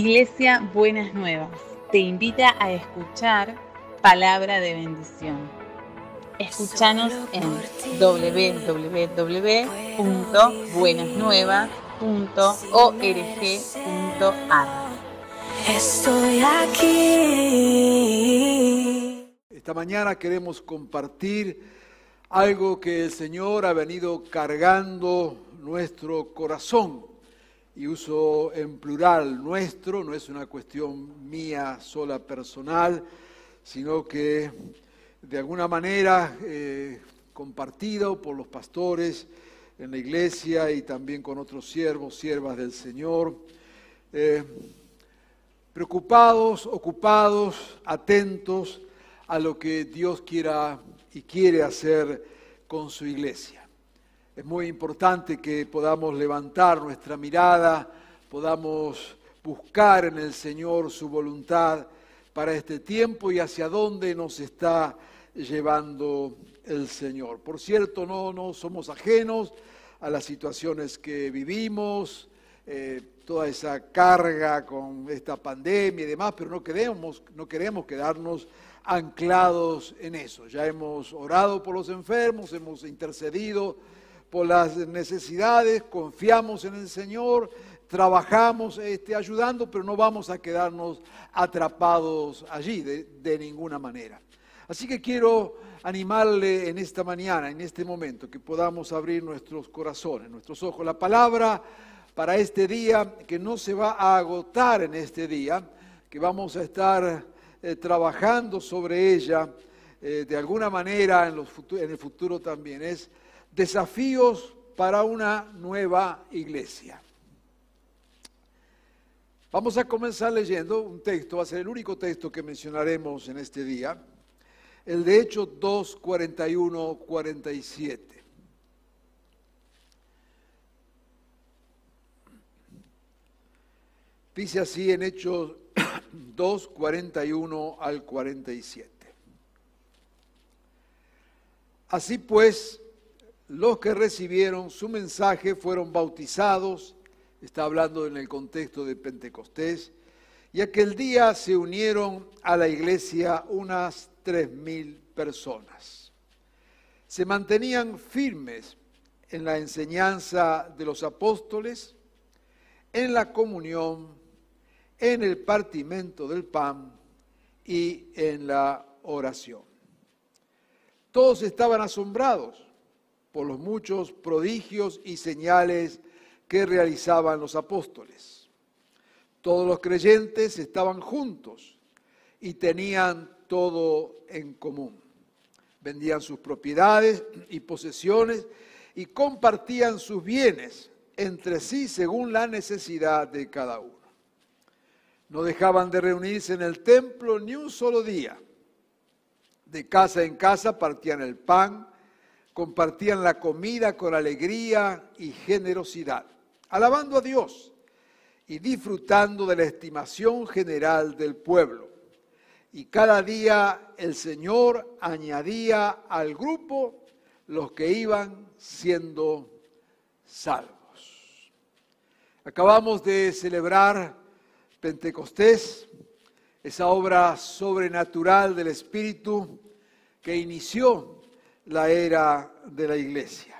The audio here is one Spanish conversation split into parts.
Iglesia Buenas Nuevas te invita a escuchar palabra de bendición. Escúchanos en www.buenasnuevas.org.ar. Estoy aquí. Esta mañana queremos compartir algo que el Señor ha venido cargando nuestro corazón. Y uso en plural nuestro, no es una cuestión mía sola personal, sino que de alguna manera eh, compartido por los pastores en la iglesia y también con otros siervos, siervas del Señor. Eh, preocupados, ocupados, atentos a lo que Dios quiera y quiere hacer con su iglesia. Es muy importante que podamos levantar nuestra mirada, podamos buscar en el Señor su voluntad para este tiempo y hacia dónde nos está llevando el Señor. Por cierto, no, no somos ajenos a las situaciones que vivimos, eh, toda esa carga con esta pandemia y demás, pero no queremos, no queremos quedarnos anclados en eso. Ya hemos orado por los enfermos, hemos intercedido por las necesidades, confiamos en el Señor, trabajamos este, ayudando, pero no vamos a quedarnos atrapados allí de, ninguna manera. Así que quiero animarle en esta mañana, en este momento, que podamos abrir nuestros corazones, nuestros ojos. La palabra para este día, que no se va a agotar en este día, que vamos a estar eh, trabajando sobre ella eh, de alguna manera en, los en el futuro también, es desafíos para una nueva iglesia. Vamos a comenzar leyendo un texto, va a ser el único texto que mencionaremos en este día, el de Hechos 2, 41, 47. Dice así en Hechos 2, 41 al 47. Así pues, los que recibieron su mensaje fueron bautizados, está hablando en el contexto de Pentecostés, y aquel día se unieron a la iglesia unas tres mil personas. Se mantenían firmes en la enseñanza de los apóstoles, en la comunión, en el partimento del pan y en la oración. Todos estaban asombrados por los muchos prodigios y señales que realizaban los apóstoles. Todos los creyentes estaban juntos y tenían todo en común. Vendían sus propiedades y posesiones y compartían sus bienes entre sí según la necesidad de cada uno. No dejaban de reunirse en el templo ni un solo día. De casa en casa partían el pan, compartían la comida con alegría y generosidad, alabando a Dios y disfrutando de la estimación general del pueblo. Y cada día el Señor añadía al grupo los que iban siendo salvos. Acabamos de celebrar Pentecostés, esa obra sobrenatural del Espíritu que inició la era de la iglesia.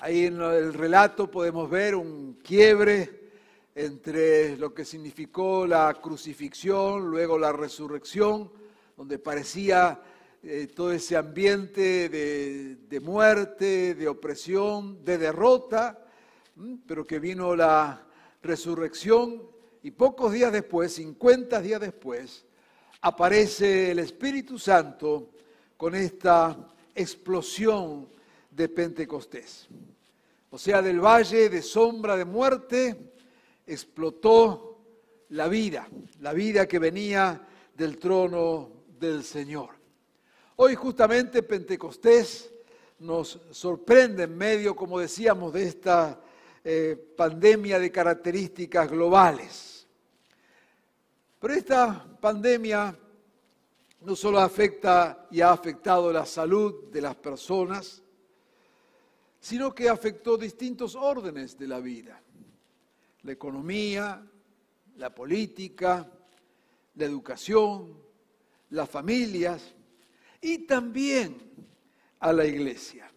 Ahí en el relato podemos ver un quiebre entre lo que significó la crucifixión, luego la resurrección, donde parecía eh, todo ese ambiente de, de, muerte, de opresión, de derrota, pero que vino la resurrección y pocos días después, 50 días después, aparece el Espíritu Santo con esta explosión de Pentecostés. O sea, del valle de sombra de muerte explotó la vida, la vida que venía del trono del Señor. Hoy justamente Pentecostés nos sorprende en medio, como decíamos, de esta eh, pandemia de características globales. Pero esta pandemia no solo afecta y ha afectado la salud de las personas, sino que afectó distintos órdenes de la vida. La economía, la política, la educación, las familias y también a la iglesia.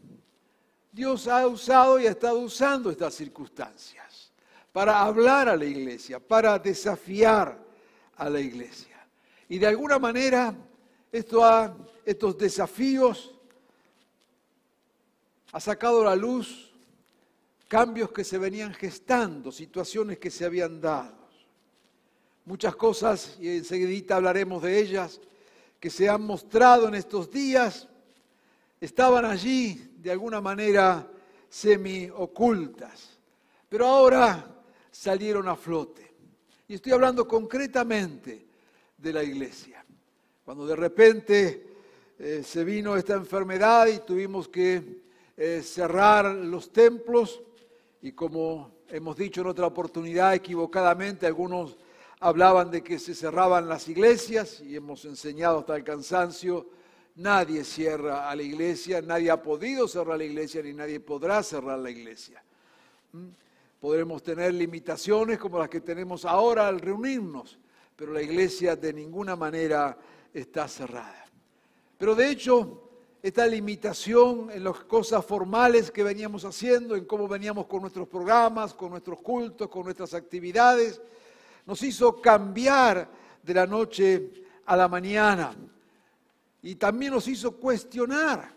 Dios ha usado y ha estado usando estas circunstancias para hablar a la iglesia, para desafiar a la iglesia. Y de alguna manera esto ha, estos desafíos ha sacado a la luz cambios que se venían gestando, situaciones que se habían dado. Muchas cosas, y enseguida hablaremos de ellas, que se han mostrado en estos días, estaban allí de alguna manera semi-ocultas, pero ahora salieron a flote. Y estoy hablando concretamente de la iglesia. Cuando de repente eh, se vino esta enfermedad y tuvimos que eh, cerrar los templos, y como hemos dicho en otra oportunidad equivocadamente, algunos hablaban de que se cerraban las iglesias y hemos enseñado hasta el cansancio, nadie cierra a la iglesia, nadie ha podido cerrar la iglesia ni nadie podrá cerrar la iglesia. ¿Mm? Podremos tener limitaciones como las que tenemos ahora al reunirnos, pero la iglesia de ninguna manera está cerrada. Pero de hecho, esta limitación en las cosas formales que veníamos haciendo, en cómo veníamos con nuestros programas, con nuestros cultos, con nuestras actividades, nos hizo cambiar de la noche a la mañana y también nos hizo cuestionar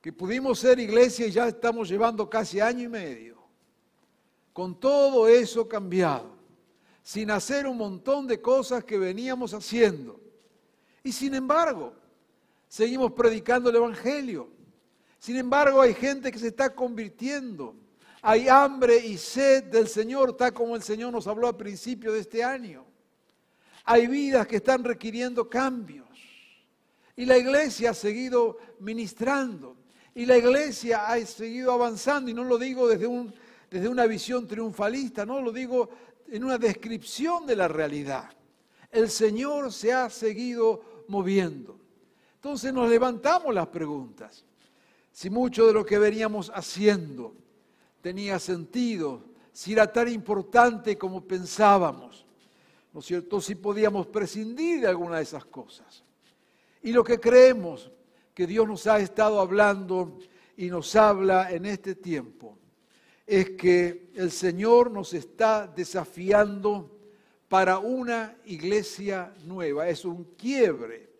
que pudimos ser iglesia y ya estamos llevando casi año y medio, con todo eso cambiado, sin hacer un montón de cosas que veníamos haciendo. Y sin embargo, seguimos predicando el Evangelio. Sin embargo, hay gente que se está convirtiendo. Hay hambre y sed del Señor, tal como el Señor nos habló al principio de este año. Hay vidas que están requiriendo cambios. Y la iglesia ha seguido ministrando. Y la iglesia ha seguido avanzando. Y no lo digo desde, un, desde una visión triunfalista, no lo digo en una descripción de la realidad. El Señor se ha seguido moviendo. Entonces nos levantamos las preguntas. Si mucho de lo que veníamos haciendo tenía sentido, si era tan importante como pensábamos, ¿no es cierto? Si podíamos prescindir de alguna de esas cosas. Y lo que creemos que Dios nos ha estado hablando y nos habla en este tiempo es que el Señor nos está desafiando para una iglesia nueva. Es un quiebre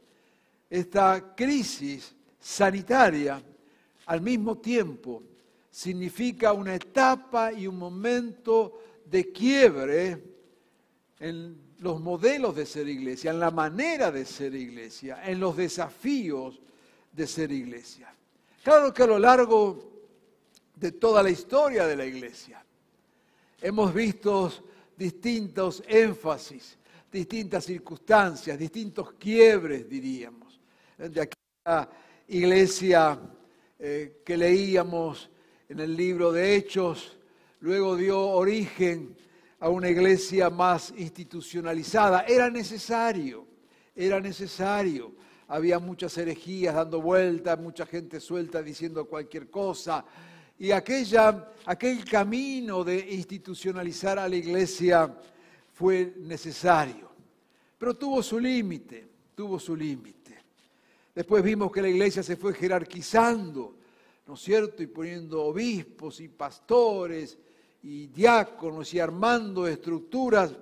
esta crisis sanitaria al mismo tiempo significa una etapa y un momento de quiebre en los modelos de ser iglesia, en la manera de ser iglesia, en los desafíos de ser iglesia. Claro que a lo largo de toda la historia de la iglesia hemos visto distintos énfasis, distintas circunstancias, distintos quiebres, diríamos de aquella iglesia eh, que leíamos en el libro de Hechos, luego dio origen a una iglesia más institucionalizada. Era necesario, era necesario. Había muchas herejías dando vueltas, mucha gente suelta diciendo cualquier cosa. Y aquella, aquel camino de institucionalizar a la iglesia fue necesario. Pero tuvo su límite, tuvo su límite. Después vimos que la iglesia se fue jerarquizando, ¿no es cierto? Y poniendo obispos y pastores y diáconos y armando estructuras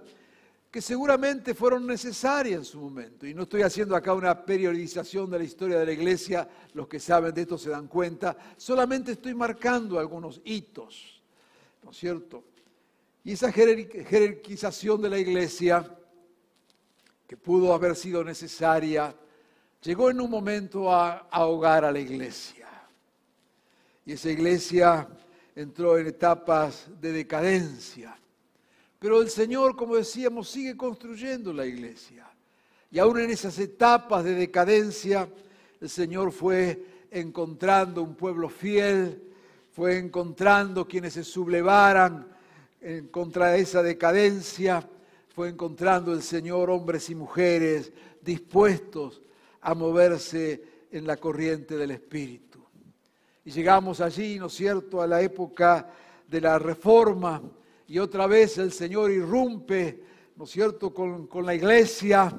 que seguramente fueron necesarias en su momento. Y no estoy haciendo acá una periodización de la historia de la iglesia, los que saben de esto se dan cuenta, solamente estoy marcando algunos hitos, ¿no es cierto? Y esa jerarquización de la iglesia, que pudo haber sido necesaria, llegó en un momento a ahogar a la iglesia. Y esa iglesia entró en etapas de decadencia. Pero el Señor, como decíamos, sigue construyendo la iglesia. Y aún en esas etapas de decadencia, el Señor fue encontrando un pueblo fiel, fue encontrando quienes se sublevaran contra esa decadencia, fue encontrando el Señor hombres y mujeres dispuestos a moverse en la corriente del Espíritu. Y llegamos allí, ¿no es cierto?, a la época de la Reforma, y otra vez el Señor irrumpe, ¿no es cierto?, con, con la iglesia,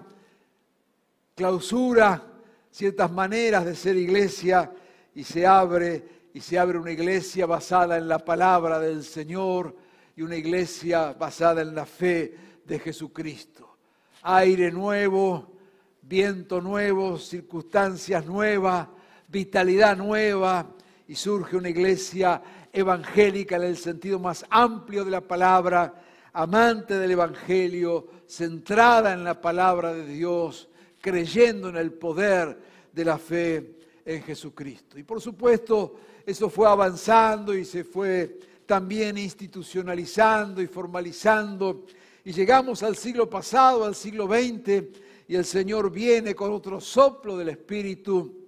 clausura ciertas maneras de ser iglesia y se abre y se abre una iglesia basada en la palabra del Señor y una iglesia basada en la fe de Jesucristo. Aire nuevo, viento nuevo, circunstancias nuevas, vitalidad nueva y surge una iglesia evangélica en el sentido más amplio de la palabra, amante del Evangelio, centrada en la palabra de Dios, creyendo en el poder de la fe en Jesucristo. Y por supuesto, eso fue avanzando y se fue también institucionalizando y formalizando. Y llegamos al siglo pasado, al siglo XX, y el Señor viene con otro soplo del Espíritu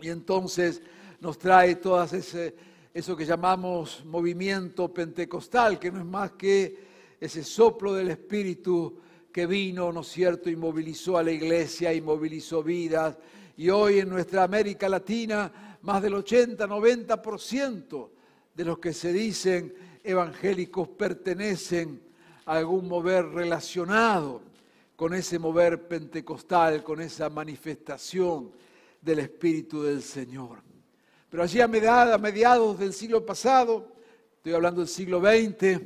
y entonces nos trae todo ese, eso que llamamos movimiento pentecostal, que no es más que ese soplo del Espíritu que vino, ¿no es cierto?, y movilizó a la iglesia y movilizó vidas. Y hoy en nuestra América Latina, más del 80-90% de los que se dicen evangélicos pertenecen a algún mover relacionado con ese mover pentecostal, con esa manifestación del Espíritu del Señor. Pero allí a mediados del siglo pasado, estoy hablando del siglo XX,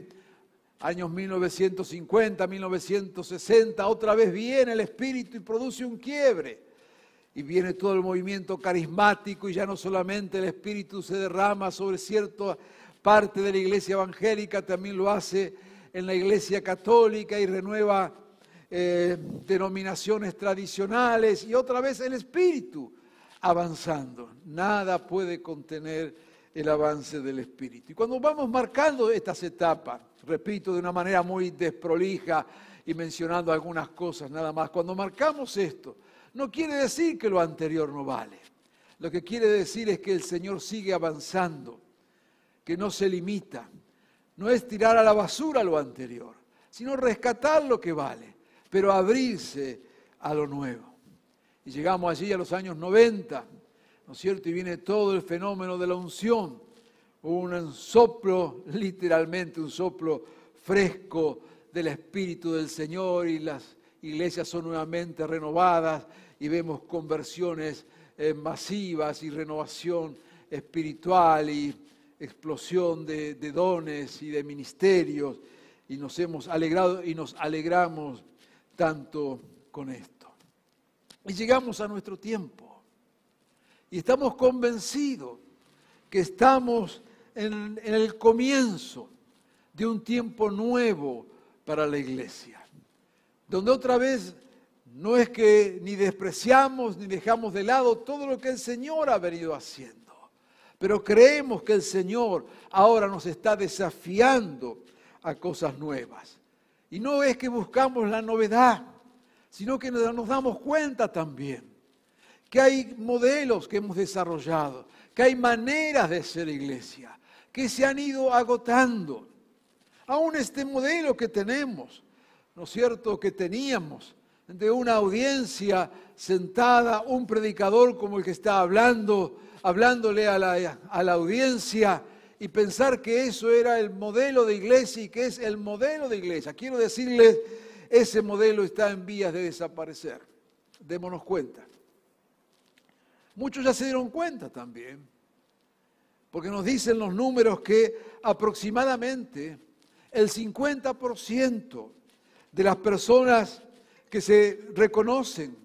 años 1950, 1960, otra vez viene el Espíritu y produce un quiebre. Y viene todo el movimiento carismático y ya no solamente el Espíritu se derrama sobre cierta parte de la iglesia evangélica, también lo hace en la iglesia católica y renueva eh, denominaciones tradicionales y otra vez el Espíritu avanzando. Nada puede contener el avance del Espíritu. Y cuando vamos marcando estas etapas, repito de una manera muy desprolija y mencionando algunas cosas nada más, cuando marcamos esto, no quiere decir que lo anterior no vale. Lo que quiere decir es que el Señor sigue avanzando, que no se limita. No es tirar a la basura lo anterior, sino rescatar lo que vale, pero abrirse a lo nuevo. Y llegamos allí a los años 90, ¿no es cierto? Y viene todo el fenómeno de la unción, un soplo, literalmente un soplo fresco del Espíritu del Señor y las iglesias son nuevamente renovadas y vemos conversiones eh, masivas y renovación espiritual y explosión de, de dones y de ministerios y nos hemos alegrado y nos alegramos tanto con esto. Y llegamos a nuestro tiempo. Y estamos convencidos que estamos en, el comienzo de un tiempo nuevo para la iglesia. Donde otra vez no es que ni despreciamos ni dejamos de lado todo lo que el Señor ha venido haciendo. Pero creemos que el Señor ahora nos está desafiando a cosas nuevas. Y no es que buscamos la novedad, sino que nos damos cuenta también que hay modelos que hemos desarrollado, que hay maneras de ser iglesia, que se han ido agotando. Aún este modelo que tenemos, ¿no es cierto?, que teníamos de una audiencia sentada, un predicador como el que está hablando, hablándole a la, a la audiencia y pensar que eso era el modelo de iglesia y que es el modelo de iglesia. Quiero decirles ese modelo está en vías de desaparecer. Démonos cuenta. Muchos ya se dieron cuenta también, porque nos dicen los números que aproximadamente el 50% de las personas que se reconocen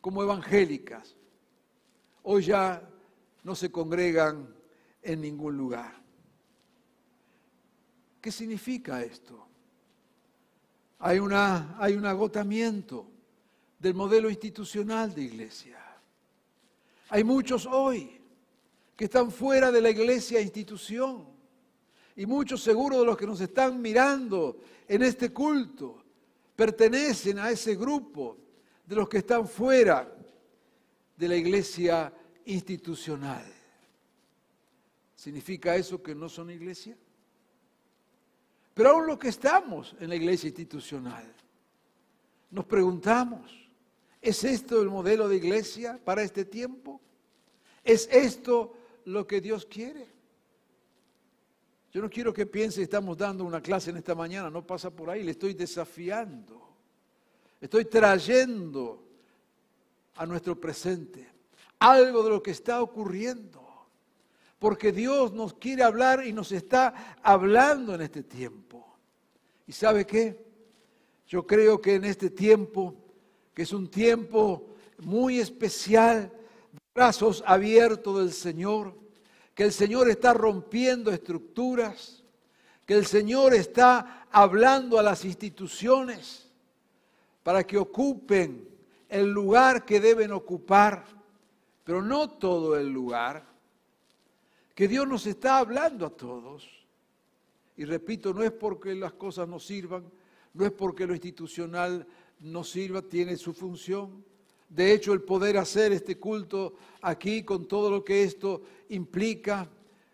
como evangélicas hoy ya no se congregan en ningún lugar. ¿Qué significa esto? Hay, una, hay un agotamiento del modelo institucional de iglesia. Hay muchos hoy que están fuera de la iglesia institución y muchos seguro de los que nos están mirando en este culto pertenecen a ese grupo de los que están fuera de la iglesia institucional. ¿Significa eso que no son iglesia? Pero aún los que estamos en la iglesia institucional, nos preguntamos, ¿es esto el modelo de iglesia para este tiempo? ¿Es esto lo que Dios quiere? Yo no quiero que piense estamos dando una clase en esta mañana, no pasa por ahí, le estoy desafiando. Estoy trayendo a nuestro presente algo de lo que está ocurriendo. Porque Dios nos quiere hablar y nos está hablando en este tiempo. ¿Y sabe qué? Yo creo que en este tiempo, que es un tiempo muy especial, brazos abiertos del Señor, que el Señor está rompiendo estructuras, que el Señor está hablando a las instituciones para que ocupen el lugar que deben ocupar, pero no todo el lugar, que Dios nos está hablando a todos. Y repito, no es porque las cosas no sirvan, no es porque lo institucional no sirva, tiene su función. De hecho, el poder hacer este culto aquí con todo lo que esto implica,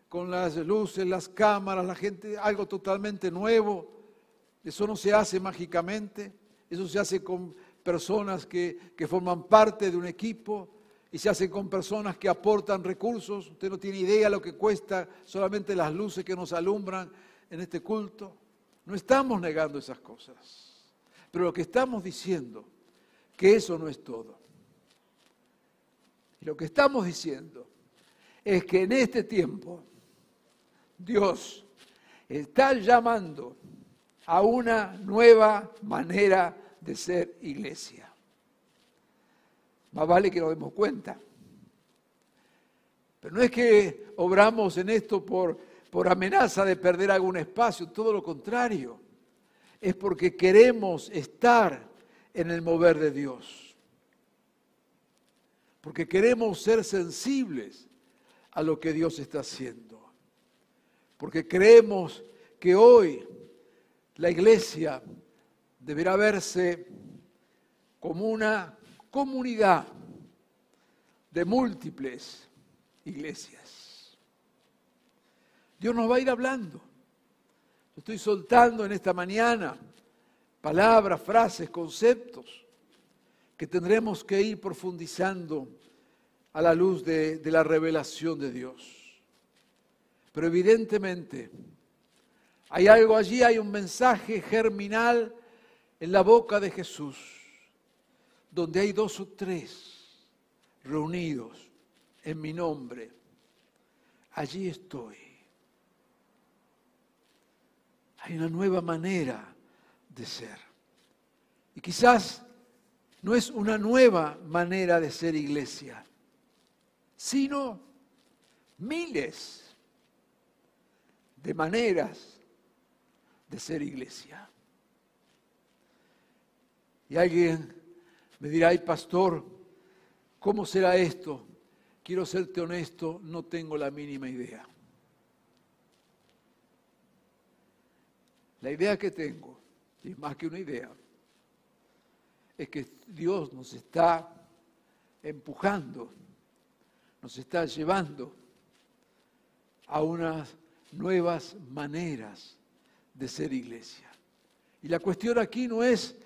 con las luces, las cámaras, la gente, algo totalmente nuevo, eso no se hace mágicamente, eso se hace con personas que, que forman parte de un equipo y se hace con personas que aportan recursos. Usted no tiene idea lo que cuesta solamente las luces que nos alumbran en este culto. No estamos negando esas cosas, pero lo que estamos diciendo, que eso no es todo. Y lo que estamos diciendo es que en este tiempo Dios está llamando a una nueva manera de ser iglesia. Más vale que nos demos cuenta. Pero no es que obramos en esto por, por amenaza de perder algún espacio, todo lo contrario. Es porque queremos estar en el mover de Dios. Porque queremos ser sensibles a lo que Dios está haciendo. Porque creemos que hoy la iglesia deberá verse como una comunidad de múltiples iglesias. Dios nos va a ir hablando. estoy soltando en esta mañana palabras, frases, conceptos que tendremos que ir profundizando a la luz de, la revelación de Dios. Pero evidentemente hay algo allí, hay un mensaje germinal en la boca de Jesús, donde hay dos o tres reunidos en mi nombre. Allí estoy. Hay una nueva manera de ser. Y quizás no es una nueva manera de ser iglesia, sino miles de maneras de ser iglesia. Y alguien me dirá, ay pastor, ¿cómo será esto? Quiero serte honesto, no tengo la mínima idea. La idea que tengo, y es más que una idea, es que Dios nos está empujando, nos está llevando a unas nuevas maneras de ser iglesia. Y la cuestión aquí no es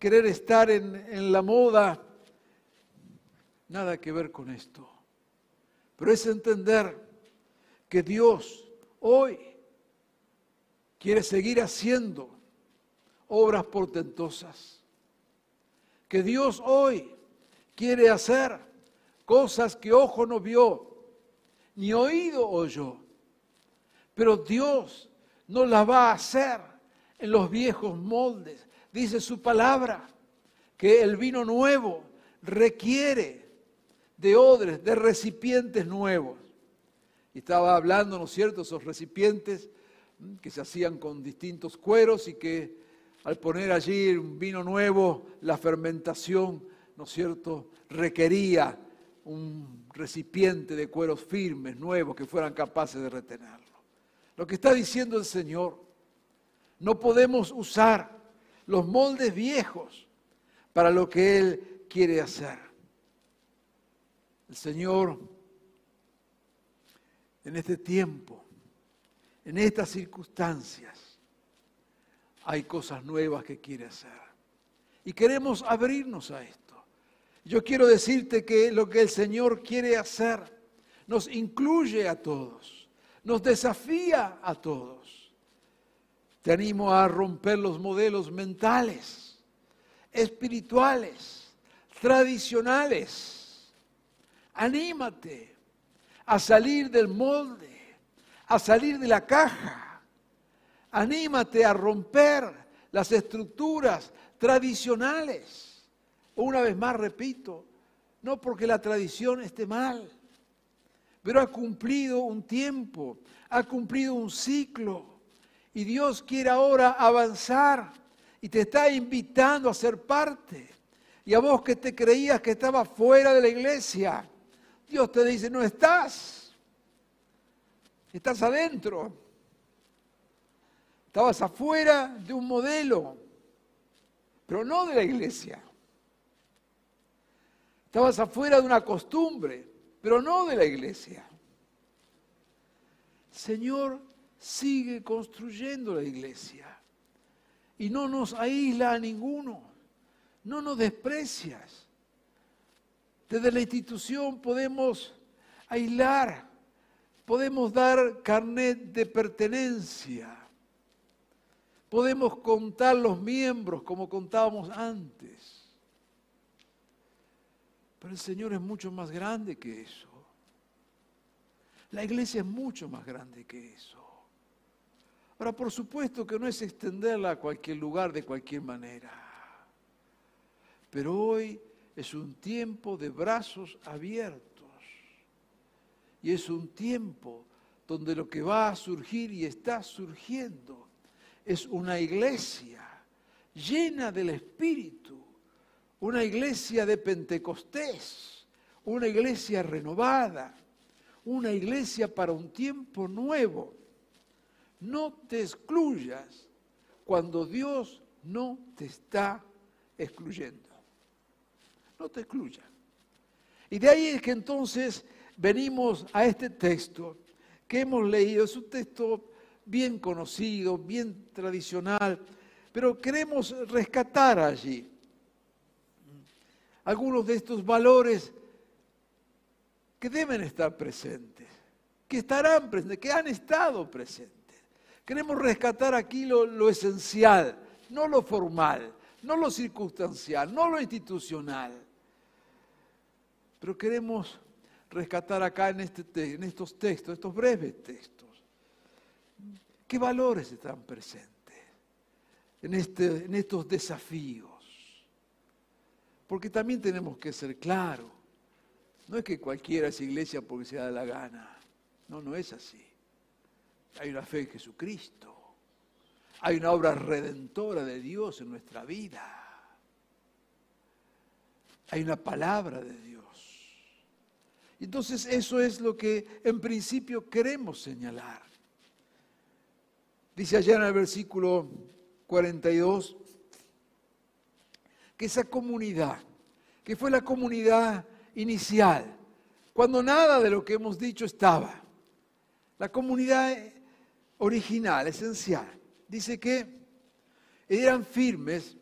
querer estar en, la moda, nada que ver con esto. Pero es entender que Dios hoy quiere seguir haciendo obras portentosas. Que Dios hoy quiere hacer cosas que ojo no vio, ni oído oyó. Pero Dios no las va a hacer en los viejos moldes, dice su palabra, que el vino nuevo requiere de odres, de recipientes nuevos. Y estaba hablando, ¿no es cierto?, esos recipientes que se hacían con distintos cueros y que al poner allí un vino nuevo, la fermentación, ¿no es cierto?, requería un recipiente de cueros firmes, nuevos, que fueran capaces de retenerlo. Lo que está diciendo el Señor, no podemos usar los moldes viejos para lo que Él quiere hacer. El Señor, en este tiempo, en estas circunstancias, hay cosas nuevas que quiere hacer. Y queremos abrirnos a esto. Yo quiero decirte que lo que el Señor quiere hacer nos incluye a todos, nos desafía a todos. Te animo a romper los modelos mentales, espirituales, tradicionales. Anímate a salir del molde, a salir de la caja. Anímate a romper las estructuras tradicionales. Una vez más repito, no porque la tradición esté mal, pero ha cumplido un tiempo, ha cumplido un ciclo. Y Dios quiere ahora avanzar y te está invitando a ser parte. Y a vos que te creías que estabas fuera de la iglesia, Dios te dice, no estás, estás adentro. Estabas afuera de un modelo, pero no de la iglesia. Estabas afuera de una costumbre, pero no de la iglesia. Señor sigue construyendo la iglesia y no nos aísla a ninguno, no nos desprecias. Desde la institución podemos aislar, podemos dar carnet de pertenencia, podemos contar los miembros como contábamos antes. Pero el Señor es mucho más grande que eso. La iglesia es mucho más grande que eso. Ahora, por supuesto que no es extenderla a cualquier lugar de cualquier manera. Pero hoy es un tiempo de brazos abiertos. Y es un tiempo donde lo que va a surgir y está surgiendo es una iglesia llena del Espíritu una iglesia de Pentecostés, una iglesia renovada, una iglesia para un tiempo nuevo. No te excluyas cuando Dios no te está excluyendo. No te excluyas. Y de ahí es que entonces venimos a este texto que hemos leído. Es un texto bien conocido, bien tradicional, pero queremos rescatar allí algunos de estos valores que deben estar presentes, que estarán presentes, que han estado presentes. Queremos rescatar aquí lo, esencial, no lo formal, no lo circunstancial, no lo institucional. Pero queremos rescatar acá en, este, estos textos, estos breves textos, qué valores están presentes en, este, en estos desafíos. Porque también tenemos que ser claros. No es que cualquiera es iglesia porque se da la gana. No, no es así. Hay una fe en Jesucristo. Hay una obra redentora de Dios en nuestra vida. Hay una palabra de Dios. Entonces eso es lo que en principio queremos señalar. Dice allá en el versículo 42, que esa comunidad, que fue la comunidad inicial, cuando nada de lo que hemos dicho estaba, la comunidad original, esencial, dice que eran firmes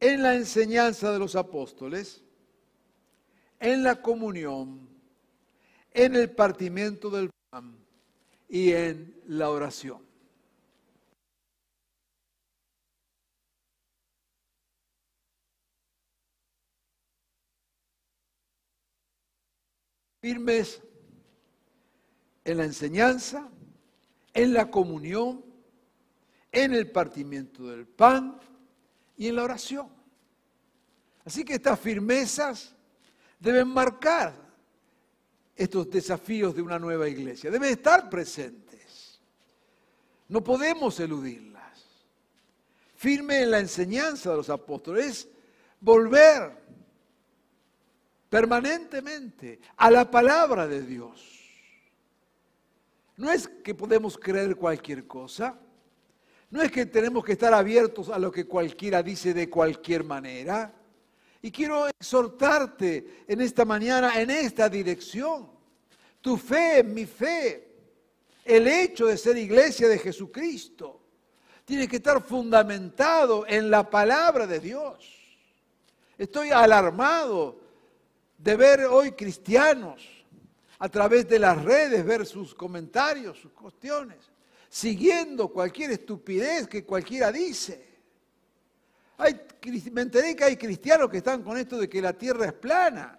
en la enseñanza de los apóstoles, en la comunión, en el partimiento del pan y en la oración. firmes en la enseñanza, en la comunión, en el partimiento del pan y en la oración. Así que estas firmezas deben marcar estos desafíos de una nueva iglesia, deben estar presentes. No podemos eludirlas. Firme en la enseñanza de los apóstoles, es volver permanentemente a la palabra de Dios. No es que podemos creer cualquier cosa, no es que tenemos que estar abiertos a lo que cualquiera dice de cualquier manera. Y quiero exhortarte en esta mañana en esta dirección. Tu fe, mi fe, el hecho de ser iglesia de Jesucristo, tiene que estar fundamentado en la palabra de Dios. Estoy alarmado de ver hoy cristianos a través de las redes ver sus comentarios, sus cuestiones, siguiendo cualquier estupidez que cualquiera dice. Hay, me enteré que hay cristianos que están con esto de que la tierra es plana.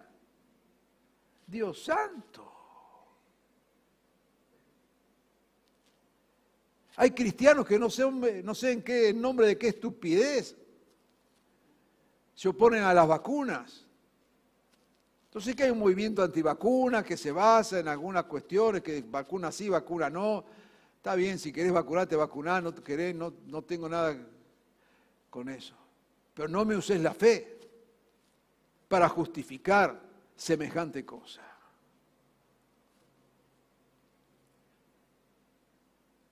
Dios santo. Hay cristianos que no sé, no sé en qué en nombre de qué estupidez se oponen a las vacunas. Entonces que hay un movimiento antivacuna que se basa en algunas cuestiones, que vacuna sí, vacuna no. Está bien, si querés vacunarte, vacunar, no querés, no, no tengo nada con eso. Pero no me uses la fe para justificar semejante cosa.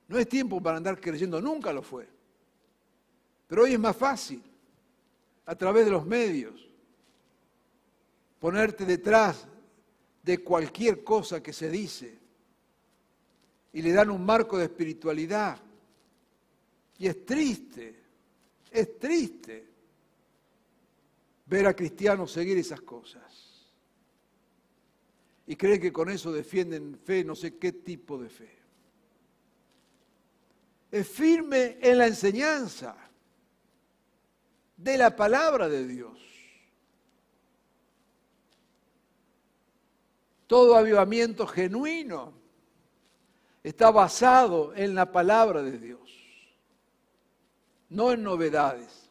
No es tiempo para andar creyendo, nunca lo fue. Pero hoy es más fácil, a través de los medios, ponerte detrás de cualquier cosa que se dice y le dan un marco de espiritualidad. Y es triste, es triste ver a cristianos seguir esas cosas. Y creen que con eso defienden fe, no sé qué tipo de fe. Es firme en la enseñanza de la palabra de Dios. Todo avivamiento genuino está basado en la palabra de Dios, no en novedades,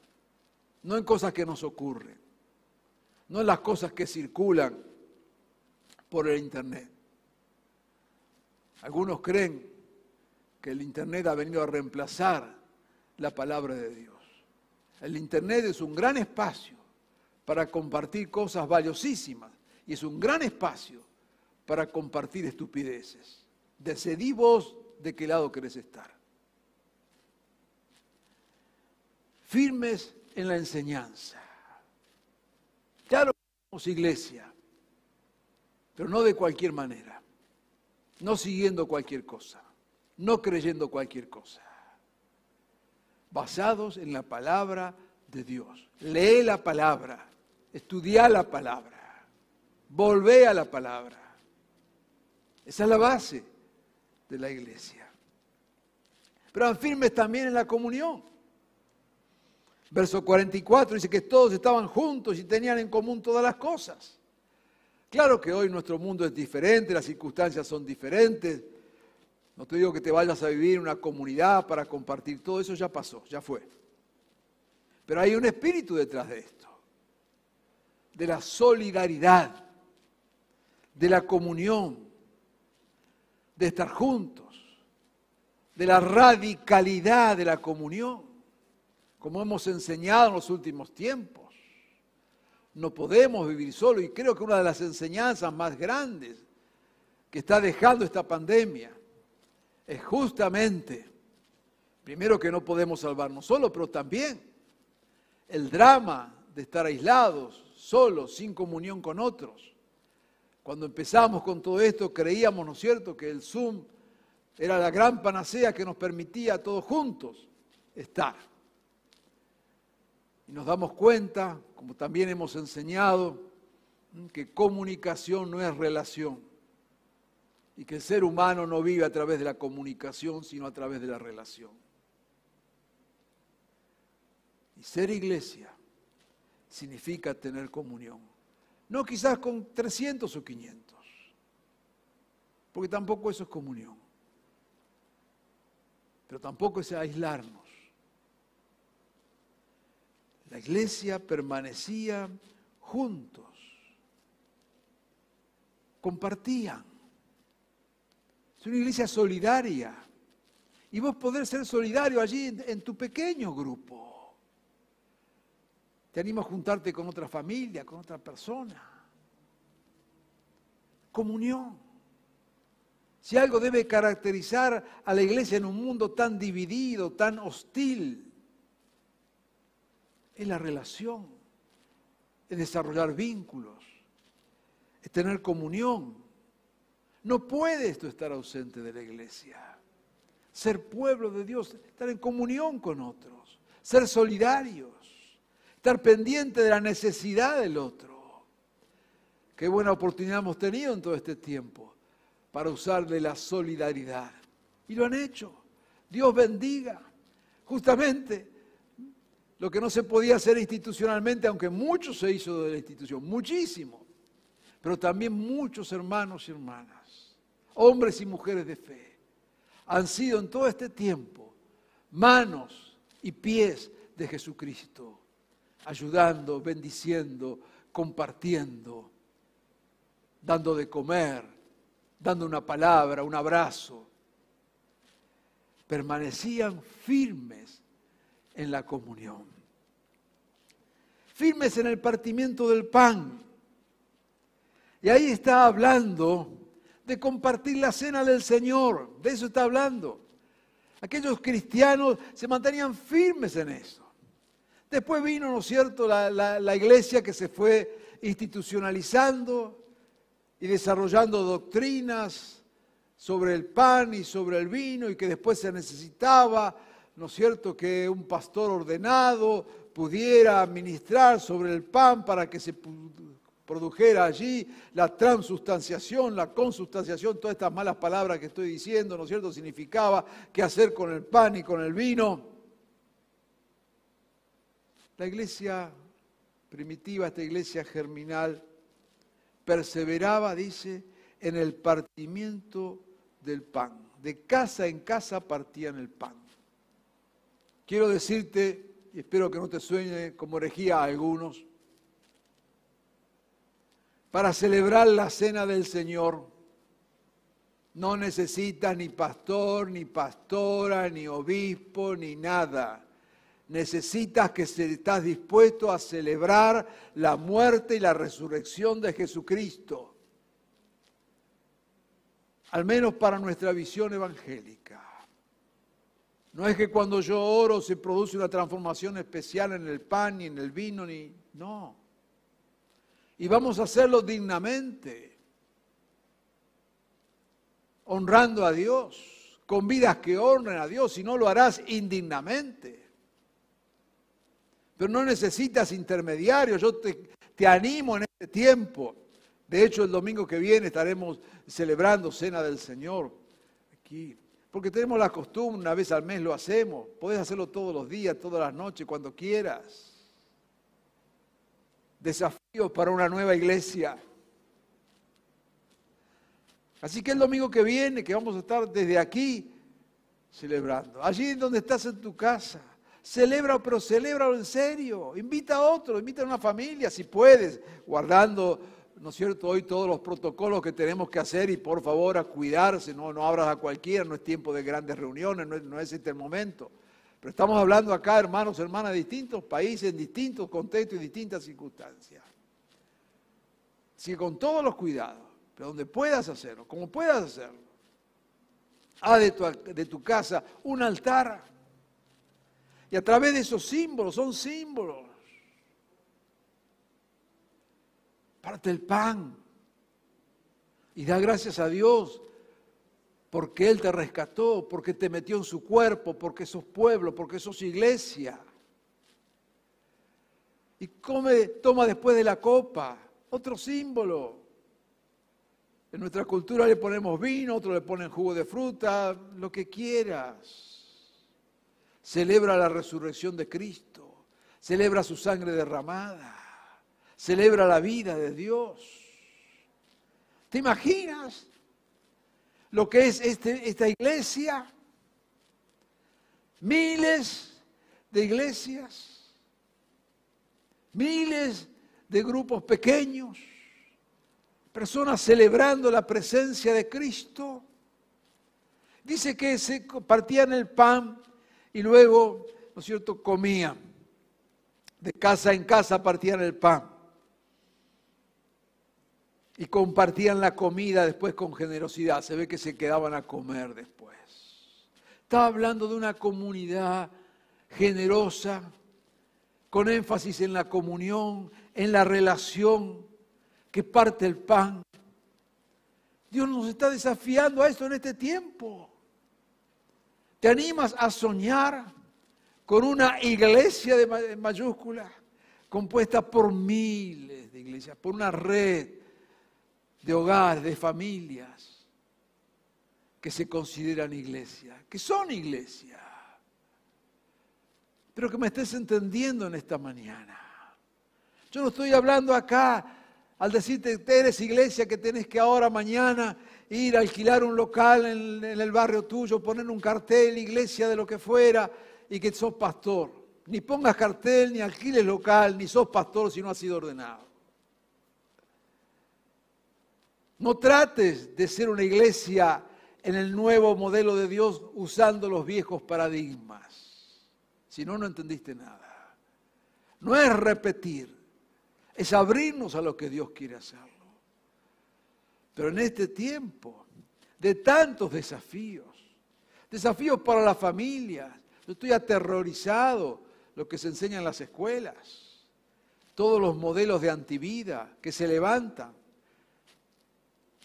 no en cosas que nos ocurren, no en las cosas que circulan por el Internet. Algunos creen que el Internet ha venido a reemplazar la palabra de Dios. El Internet es un gran espacio para compartir cosas valiosísimas y es un gran espacio para compartir estupideces. Decidí vos de qué lado querés estar. Firmes en la enseñanza. Claro, somos iglesia, pero no de cualquier manera, no siguiendo cualquier cosa, no creyendo cualquier cosa. Basados en la palabra de Dios. Lee la palabra, estudia la palabra, volvé a la palabra. Esa es la base de la iglesia. Pero firmes también en la comunión. Verso 44 dice que todos estaban juntos y tenían en común todas las cosas. Claro que hoy nuestro mundo es diferente, las circunstancias son diferentes. No te digo que te vayas a vivir en una comunidad para compartir todo eso, ya pasó, ya fue. Pero hay un espíritu detrás de esto, de la solidaridad, de la comunión, de estar juntos, de la radicalidad de la comunión, como hemos enseñado en los últimos tiempos. No podemos vivir solo y creo que una de las enseñanzas más grandes que está dejando esta pandemia es justamente, primero que no podemos salvarnos solos, pero también el drama de estar aislados, solos, sin comunión con otros. Cuando empezamos con todo esto creíamos, ¿no es cierto?, que el Zoom era la gran panacea que nos permitía a todos juntos estar. Y nos damos cuenta, como también hemos enseñado, que comunicación no es relación y que el ser humano no vive a través de la comunicación, sino a través de la relación. Y ser iglesia significa tener comunión. No quizás con 300 o 500, porque tampoco eso es comunión. Pero tampoco es aislarnos. La iglesia permanecía juntos, compartían. Es una iglesia solidaria. Y vos podés ser solidario allí en, en tu pequeño grupo. Te animo a juntarte con otra familia, con otra persona. Comunión. Si algo debe caracterizar a la iglesia en un mundo tan dividido, tan hostil, es la relación, es desarrollar vínculos, es tener comunión. No puede esto estar ausente de la iglesia. Ser pueblo de Dios, estar en comunión con otros, ser solidarios estar pendiente de la necesidad del otro. Qué buena oportunidad hemos tenido en todo este tiempo para usar de la solidaridad. Y lo han hecho. Dios bendiga. Justamente lo que no se podía hacer institucionalmente, aunque mucho se hizo de la institución, muchísimo, pero también muchos hermanos y hermanas, hombres y mujeres de fe, han sido en todo este tiempo manos y pies de Jesucristo, ayudando, bendiciendo, compartiendo, dando de comer, dando una palabra, un abrazo. Permanecían firmes en la comunión, firmes en el partimiento del pan. Y ahí está hablando de compartir la cena del Señor, de eso está hablando. Aquellos cristianos se mantenían firmes en eso. Después vino, ¿no es cierto?, la, iglesia que se fue institucionalizando y desarrollando doctrinas sobre el pan y sobre el vino y que después se necesitaba, ¿no es cierto?, que un pastor ordenado pudiera ministrar sobre el pan para que se produjera allí la transustanciación, la consustanciación, todas estas malas palabras que estoy diciendo, ¿no es cierto?, significaba qué hacer con el pan y con el vino. La iglesia primitiva, esta iglesia germinal, perseveraba, dice, en el partimiento del pan. De casa en casa partían el pan. Quiero decirte, y espero que no te suene como herejía a algunos, para celebrar la cena del Señor no necesitas ni pastor, ni pastora, ni obispo, ni nada necesitas que estás dispuesto a celebrar la muerte y la resurrección de Jesucristo. Al menos para nuestra visión evangélica. No es que cuando yo oro se produce una transformación especial en el pan ni en el vino, ni. No. Y vamos a hacerlo dignamente, honrando a Dios, con vidas que honren a Dios, si no lo harás indignamente pero no necesitas intermediarios. Yo te, animo en este tiempo. De hecho, el domingo que viene estaremos celebrando Cena del Señor aquí. Porque tenemos la costumbre, una vez al mes lo hacemos. Podés hacerlo todos los días, todas las noches, cuando quieras. Desafíos para una nueva iglesia. Así que el domingo que viene, que vamos a estar desde aquí celebrando, allí donde estás en tu casa, Celebra, pero celébralo en serio. Invita a otro, invita a una familia si puedes, guardando, ¿no es cierto?, hoy todos los protocolos que tenemos que hacer y por favor a cuidarse, no, no abras a cualquiera, no es tiempo de grandes reuniones, no es, no es este el momento. Pero estamos hablando acá, hermanos, hermanas, de distintos países, en distintos contextos y distintas circunstancias. Así con todos los cuidados, pero donde puedas hacerlo, como puedas hacerlo. Haz de tu, de tu casa un altar y a través de esos símbolos, son símbolos. Parte el pan y da gracias a Dios porque Él te rescató, porque te metió en su cuerpo, porque sos pueblo, porque sos iglesia. Y come, toma después de la copa, otro símbolo. En nuestra cultura le ponemos vino, otro le ponen jugo de fruta, lo que quieras celebra la resurrección de Cristo, celebra su sangre derramada, celebra la vida de Dios. ¿Te imaginas lo que es este, esta iglesia? Miles de iglesias, miles de grupos pequeños, personas celebrando la presencia de Cristo. Dice que se compartían el pan y luego, ¿no es cierto?, comían. De casa en casa partían el pan. Y compartían la comida después con generosidad. Se ve que se quedaban a comer después. Estaba hablando de una comunidad generosa, con énfasis en la comunión, en la relación que parte el pan. Dios nos está desafiando a esto en este tiempo. ¿Te animas a soñar con una iglesia de mayúscula compuesta por miles de iglesias, por una red de hogares, de familias, que se consideran iglesia, que son iglesia. Pero que me estés entendiendo en esta mañana. Yo no estoy hablando acá al decirte, eres iglesia, que tenés que ahora, mañana, ir a alquilar un local en, el barrio tuyo, poner un cartel, iglesia de lo que fuera, y que sos pastor. Ni pongas cartel, ni alquiles local, ni sos pastor si no has sido ordenado. No trates de ser una iglesia en el nuevo modelo de Dios usando los viejos paradigmas. Si no, no entendiste nada. No es repetir, es abrirnos a lo que Dios quiere hacerlo. Pero en este tiempo de tantos desafíos, desafíos para la familia, yo estoy aterrorizado lo que se enseña en las escuelas, todos los modelos de antivida que se levantan.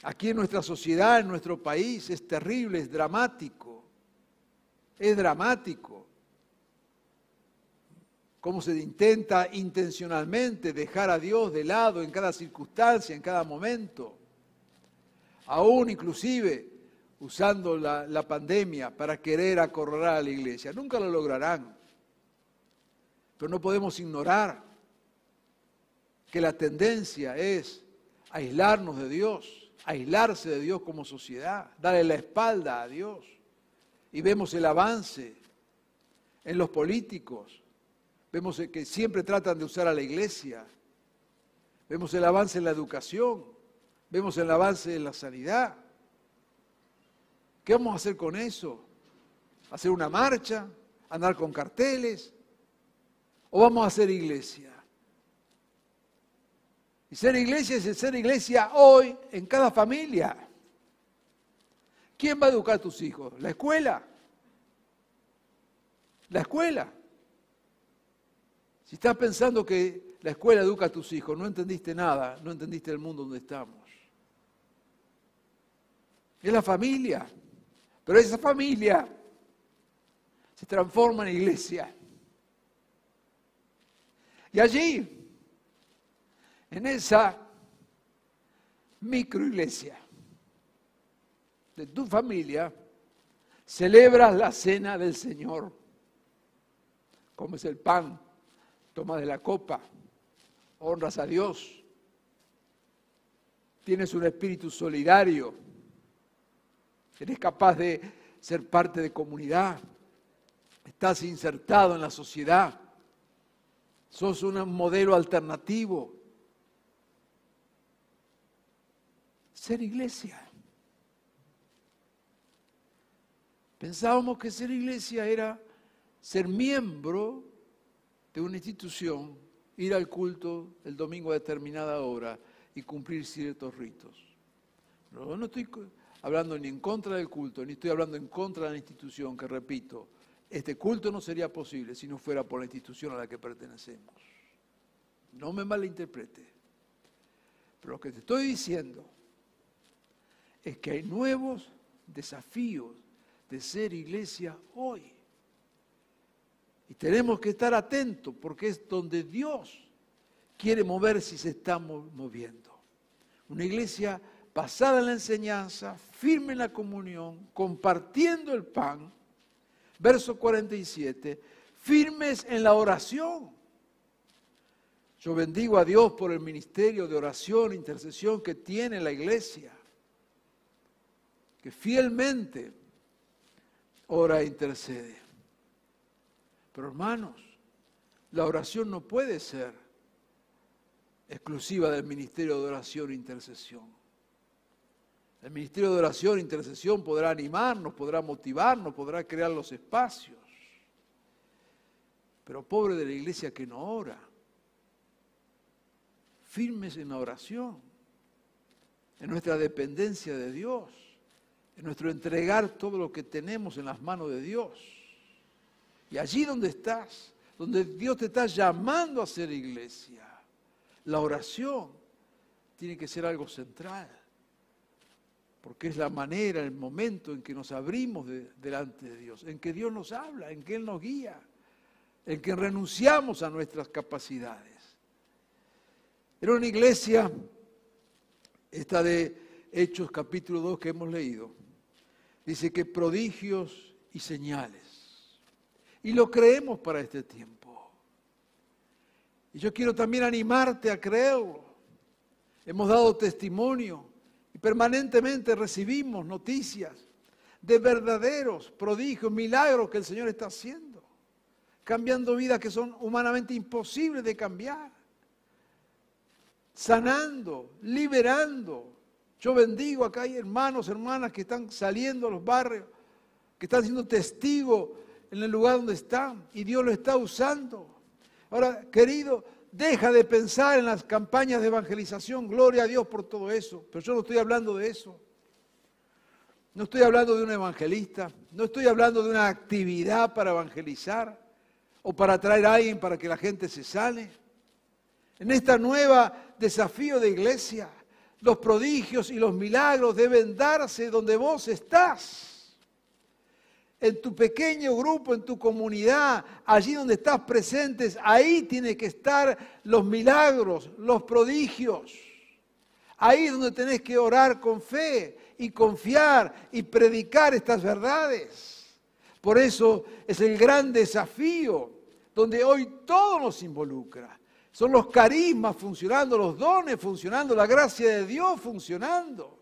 Aquí en nuestra sociedad, en nuestro país, es terrible, es dramático. Es dramático. Cómo se intenta intencionalmente dejar a Dios de lado en cada circunstancia, en cada momento. Aún inclusive usando la, la pandemia para querer acorralar a la iglesia. Nunca lo lograrán. Pero no podemos ignorar que la tendencia es aislarnos de Dios aislarse de Dios como sociedad, darle la espalda a Dios. Y vemos el avance en los políticos, vemos que siempre tratan de usar a la iglesia, vemos el avance en la educación, vemos el avance en la sanidad. ¿Qué vamos a hacer con eso? ¿Hacer una marcha? ¿Andar con carteles? ¿O vamos a hacer iglesia? Y ser iglesia es ser iglesia hoy en cada familia. ¿Quién va a educar a tus hijos? ¿La escuela? La escuela. Si estás pensando que la escuela educa a tus hijos, no entendiste nada, no entendiste el mundo donde estamos. Es la familia. Pero esa familia se transforma en iglesia. Y allí en esa microiglesia de tu familia, celebras la cena del Señor. Comes el pan, tomas de la copa, honras a Dios, tienes un espíritu solidario, eres capaz de ser parte de comunidad, estás insertado en la sociedad, sos un modelo alternativo ser iglesia. Pensábamos que ser iglesia era ser miembro de una institución, ir al culto el domingo a determinada hora y cumplir ciertos ritos. No, no estoy hablando ni en contra del culto, ni estoy hablando en contra de la institución, que repito, este culto no sería posible si no fuera por la institución a la que pertenecemos. No me malinterprete. Pero lo que te estoy diciendo es que hay nuevos desafíos de ser iglesia hoy. Y tenemos que estar atentos porque es donde Dios quiere mover si se está moviendo. Una iglesia basada en la enseñanza, firme en la comunión, compartiendo el pan. Verso 47, firmes en la oración. Yo bendigo a Dios por el ministerio de oración, intercesión que tiene la iglesia que fielmente ora e intercede. Pero hermanos, la oración no puede ser exclusiva del ministerio de oración e intercesión. El ministerio de oración intercesión podrá animarnos, podrá motivarnos, podrá crear los espacios. Pero pobre de la iglesia que no ora. Firmes en la oración, en nuestra dependencia de Dios en nuestro entregar todo lo que tenemos en las manos de Dios. Y allí donde estás, donde Dios te está llamando a ser iglesia, la oración tiene que ser algo central, porque es la manera, el momento en que nos abrimos delante de Dios, en que Dios nos habla, en que Él nos guía, en que renunciamos a nuestras capacidades. Era una iglesia, esta de Hechos capítulo 2 que hemos leído, Dice que prodigios y señales. Y lo creemos para este tiempo. Y yo quiero también animarte a creerlo. Hemos dado testimonio y permanentemente recibimos noticias de verdaderos prodigios, milagros que el Señor está haciendo, cambiando vidas que son humanamente imposibles de cambiar, sanando, liberando. Yo bendigo, acá hay hermanos, hermanas que están saliendo a los barrios, que están siendo testigos en el lugar donde están y Dios lo está usando. Ahora, querido, deja de pensar en las campañas de evangelización, gloria a Dios por todo eso, pero yo no estoy hablando de eso. No estoy hablando de un evangelista, no estoy hablando de una actividad para evangelizar o para traer a alguien para que la gente se sane. En esta nueva desafío de iglesia, los prodigios y los milagros deben darse donde vos estás. En tu pequeño grupo, en tu comunidad, allí donde estás presentes, ahí tienen que estar los milagros, los prodigios. Ahí es donde tenés que orar con fe y confiar y predicar estas verdades. Por eso es el gran desafío donde hoy todo nos involucra. Son los carismas funcionando, los dones funcionando, la gracia de Dios funcionando,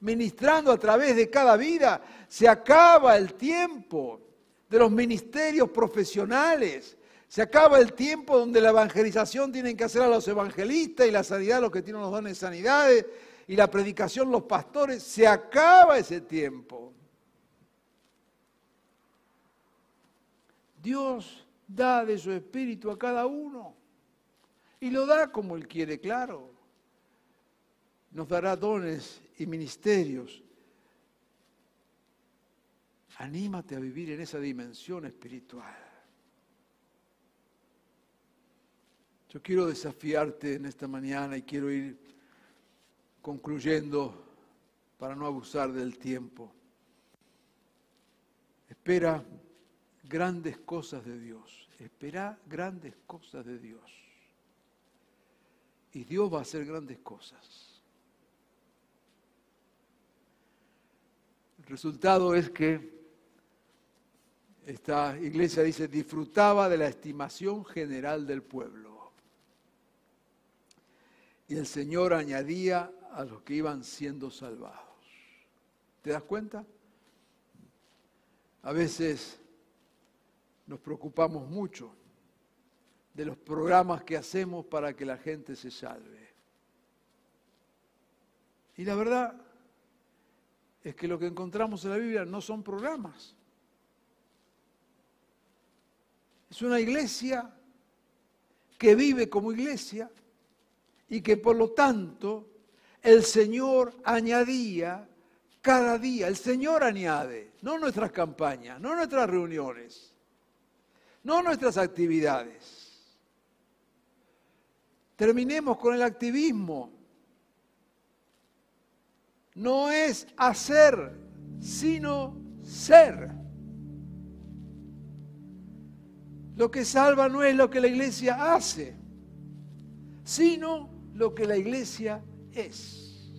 ministrando a través de cada vida. Se acaba el tiempo de los ministerios profesionales. Se acaba el tiempo donde la evangelización tienen que hacer a los evangelistas y la sanidad los que tienen los dones de sanidades y la predicación los pastores, se acaba ese tiempo. Dios da de su espíritu a cada uno y lo da como Él quiere, claro. Nos dará dones y ministerios. Anímate a vivir en esa dimensión espiritual. Yo quiero desafiarte en esta mañana y quiero ir concluyendo, para no abusar del tiempo, espera grandes cosas de Dios, espera grandes cosas de Dios. Y Dios va a hacer grandes cosas. Resultado es que esta iglesia dice, disfrutaba de la estimación general del pueblo. Y el Señor añadía a los que iban siendo salvados. ¿Te das cuenta? A veces nos preocupamos mucho de los programas que hacemos para que la gente se salve. Y la verdad es que lo que encontramos en la Biblia no son programas. Es una iglesia que vive como iglesia y que por lo tanto el Señor añadía cada día, el Señor añade, no nuestras campañas, no nuestras reuniones, no nuestras actividades. Terminemos con el activismo. No es hacer, sino ser. Lo que salva no es lo que la iglesia hace, sino lo que la iglesia es.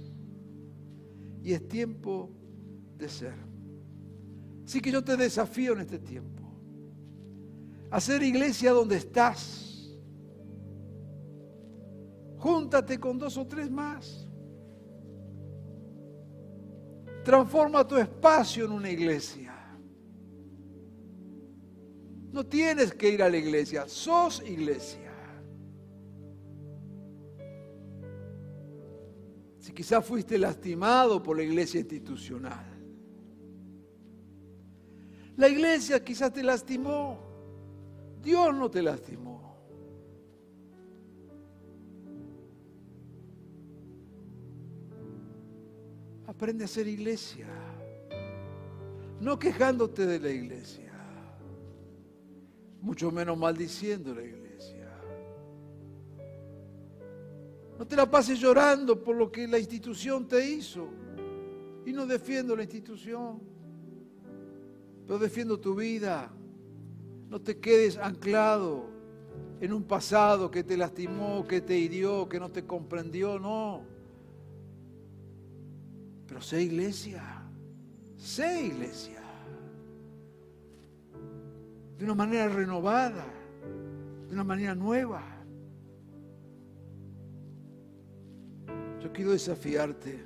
Y es tiempo de ser. Así que yo te desafío en este tiempo. Hacer iglesia donde estás. Júntate con dos o tres más. Transforma tu espacio en una iglesia. No tienes que ir a la iglesia, sos iglesia. si quizás fuiste lastimado por la iglesia institucional. La iglesia quizás te lastimó, Dios no te lastimó. Aprende a ser iglesia, no quejándote de la iglesia, mucho menos maldiciendo la iglesia. No te la pases llorando por lo que la institución te hizo. Y no defiendo la institución, pero defiendo tu vida. No te quedes anclado en un pasado que te lastimó, que te hirió, que no te comprendió, no. Pero sé iglesia, Sé iglesia. De una manera renovada, de una manera nueva. Yo quiero desafiarte,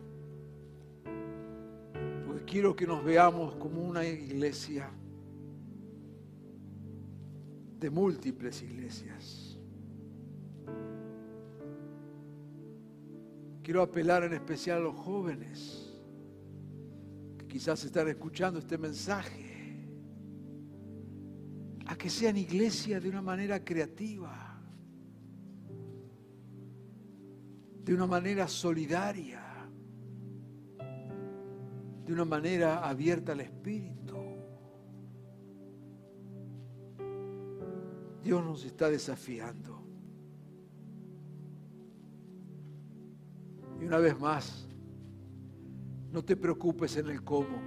porque quiero que nos veamos como una iglesia de múltiples iglesias. Quiero apelar en especial a los jóvenes quizás están escuchando este mensaje, a que sean iglesia de una manera creativa, de una manera solidaria, de una manera abierta al Espíritu. Dios nos está desafiando. Y una vez más, no te preocupes en el cómo.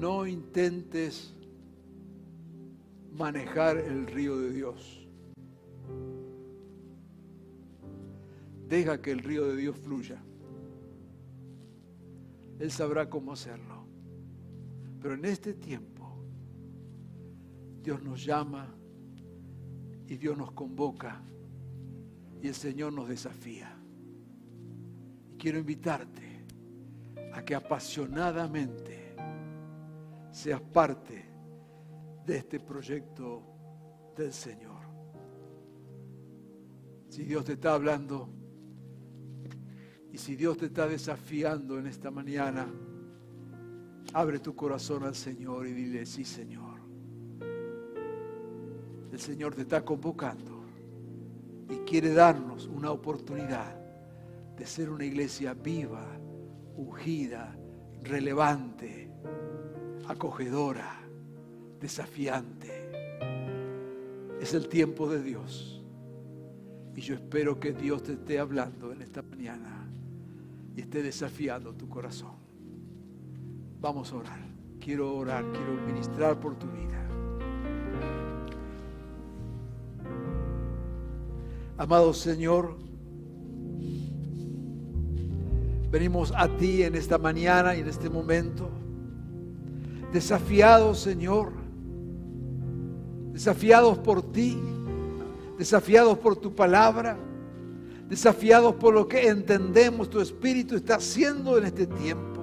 No intentes manejar el río de Dios. Deja que el río de Dios fluya. Él sabrá cómo hacerlo. Pero en este tiempo, Dios nos llama y Dios nos convoca y el Señor nos desafía. Quiero invitarte a que apasionadamente seas parte de este proyecto del Señor. Si Dios te está hablando y si Dios te está desafiando en esta mañana, abre tu corazón al Señor y dile, sí Señor. El Señor te está convocando y quiere darnos una oportunidad de ser una iglesia viva, ungida, relevante, acogedora, desafiante. Es el tiempo de Dios. Y yo espero que Dios te esté hablando en esta mañana y esté desafiando tu corazón. Vamos a orar. Quiero orar, quiero ministrar por tu vida. Amado Señor, venimos a ti en esta mañana y en este momento, desafiados Señor, desafiados por ti, desafiados por tu palabra, desafiados por lo que entendemos tu Espíritu está haciendo en este tiempo.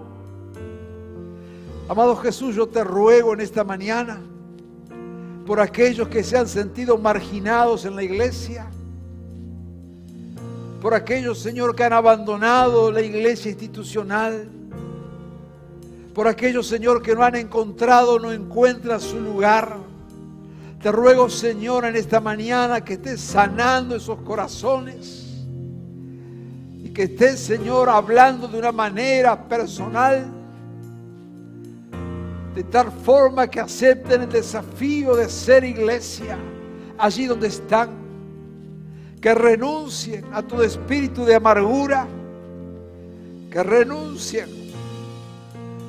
Amado Jesús, yo te ruego en esta mañana por aquellos que se han sentido marginados en la iglesia, por aquellos, Señor, que han abandonado la iglesia institucional, por aquellos, Señor, que no han encontrado, no encuentran su lugar. Te ruego, Señor, en esta mañana que estés sanando esos corazones y que estés, Señor, hablando de una manera personal, de tal forma que acepten el desafío de ser iglesia allí donde están que renuncien a todo espíritu de amargura, que renuncien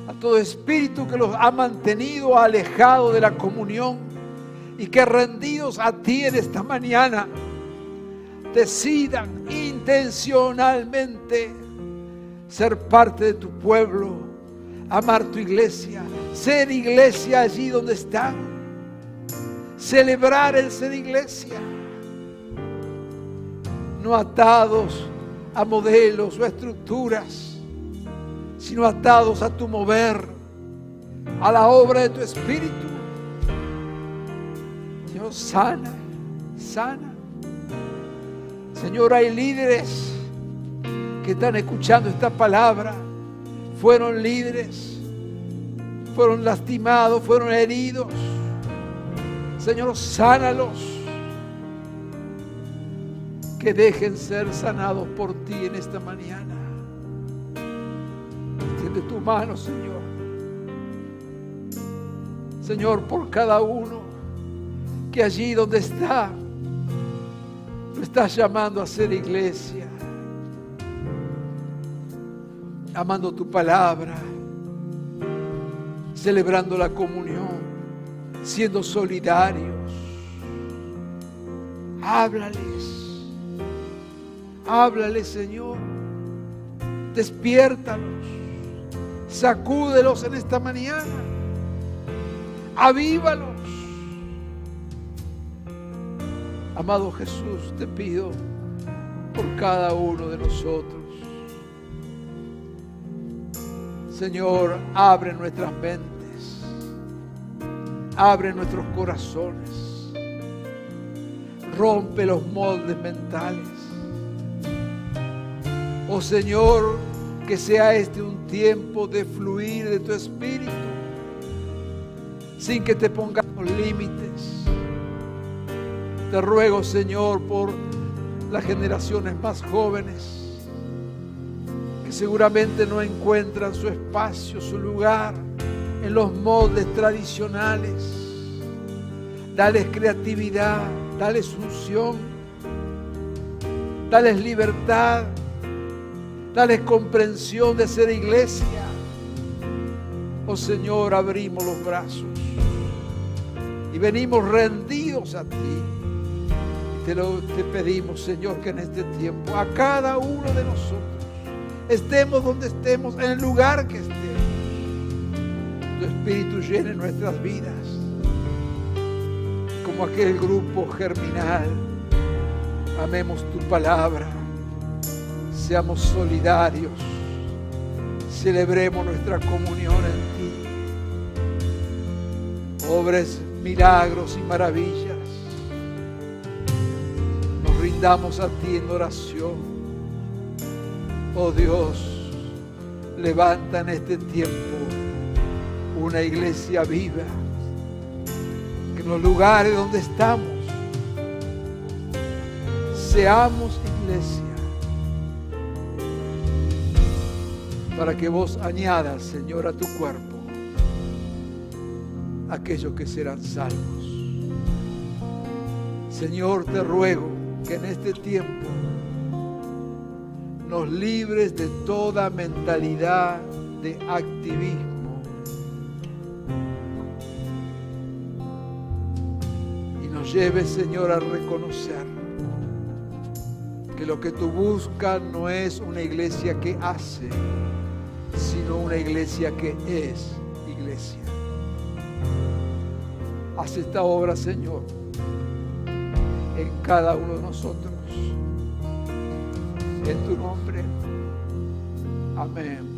a todo espíritu que los ha mantenido alejados de la comunión y que rendidos a ti en esta mañana decidan intencionalmente ser parte de tu pueblo, amar tu iglesia, ser iglesia allí donde están, celebrar el ser iglesia no atados a modelos o estructuras, sino atados a tu mover, a la obra de tu espíritu. Dios, sana, sana. Señor, hay líderes que están escuchando esta palabra, fueron líderes, fueron lastimados, fueron heridos. Señor, sánalos que dejen ser sanados por ti en esta mañana. Extiende tu mano, Señor. Señor, por cada uno que allí donde está, lo estás llamando a ser iglesia. Amando tu palabra, celebrando la comunión, siendo solidarios. Háblales Háblale, Señor. Despiértalos. Sacúdelos en esta mañana. Avívalos. Amado Jesús, te pido por cada uno de nosotros. Señor, abre nuestras mentes, abre nuestros corazones, rompe los moldes mentales. Oh Señor, que sea este un tiempo de fluir de tu espíritu, sin que te pongamos límites. Te ruego, Señor, por las generaciones más jóvenes, que seguramente no encuentran su espacio, su lugar en los moldes tradicionales. Dales creatividad, dales unción, dales libertad, dales comprensión de ser iglesia. Oh Señor, abrimos los brazos y venimos rendidos a ti. Te, lo, te pedimos, Señor, que en este tiempo a cada uno de nosotros, estemos donde estemos, en el lugar que estemos, tu Espíritu llene nuestras vidas, como aquel grupo germinal. Amemos tu palabra, seamos solidarios, celebremos nuestra comunión en ti. Obres milagros y maravillas rindamos a ti en oración. Oh Dios, levanta en este tiempo una iglesia viva. Que en los lugares donde estamos seamos iglesia. Para que vos añadas, Señor, a tu cuerpo aquellos que serán salvos. Señor, te ruego que en este tiempo nos libres de toda mentalidad de activismo y nos lleves, Señor, a reconocer que lo que tú buscas no es una iglesia que hace, una iglesia que es iglesia. Haz esta obra, Señor en cada uno de nosotros. En tu nombre. Amén.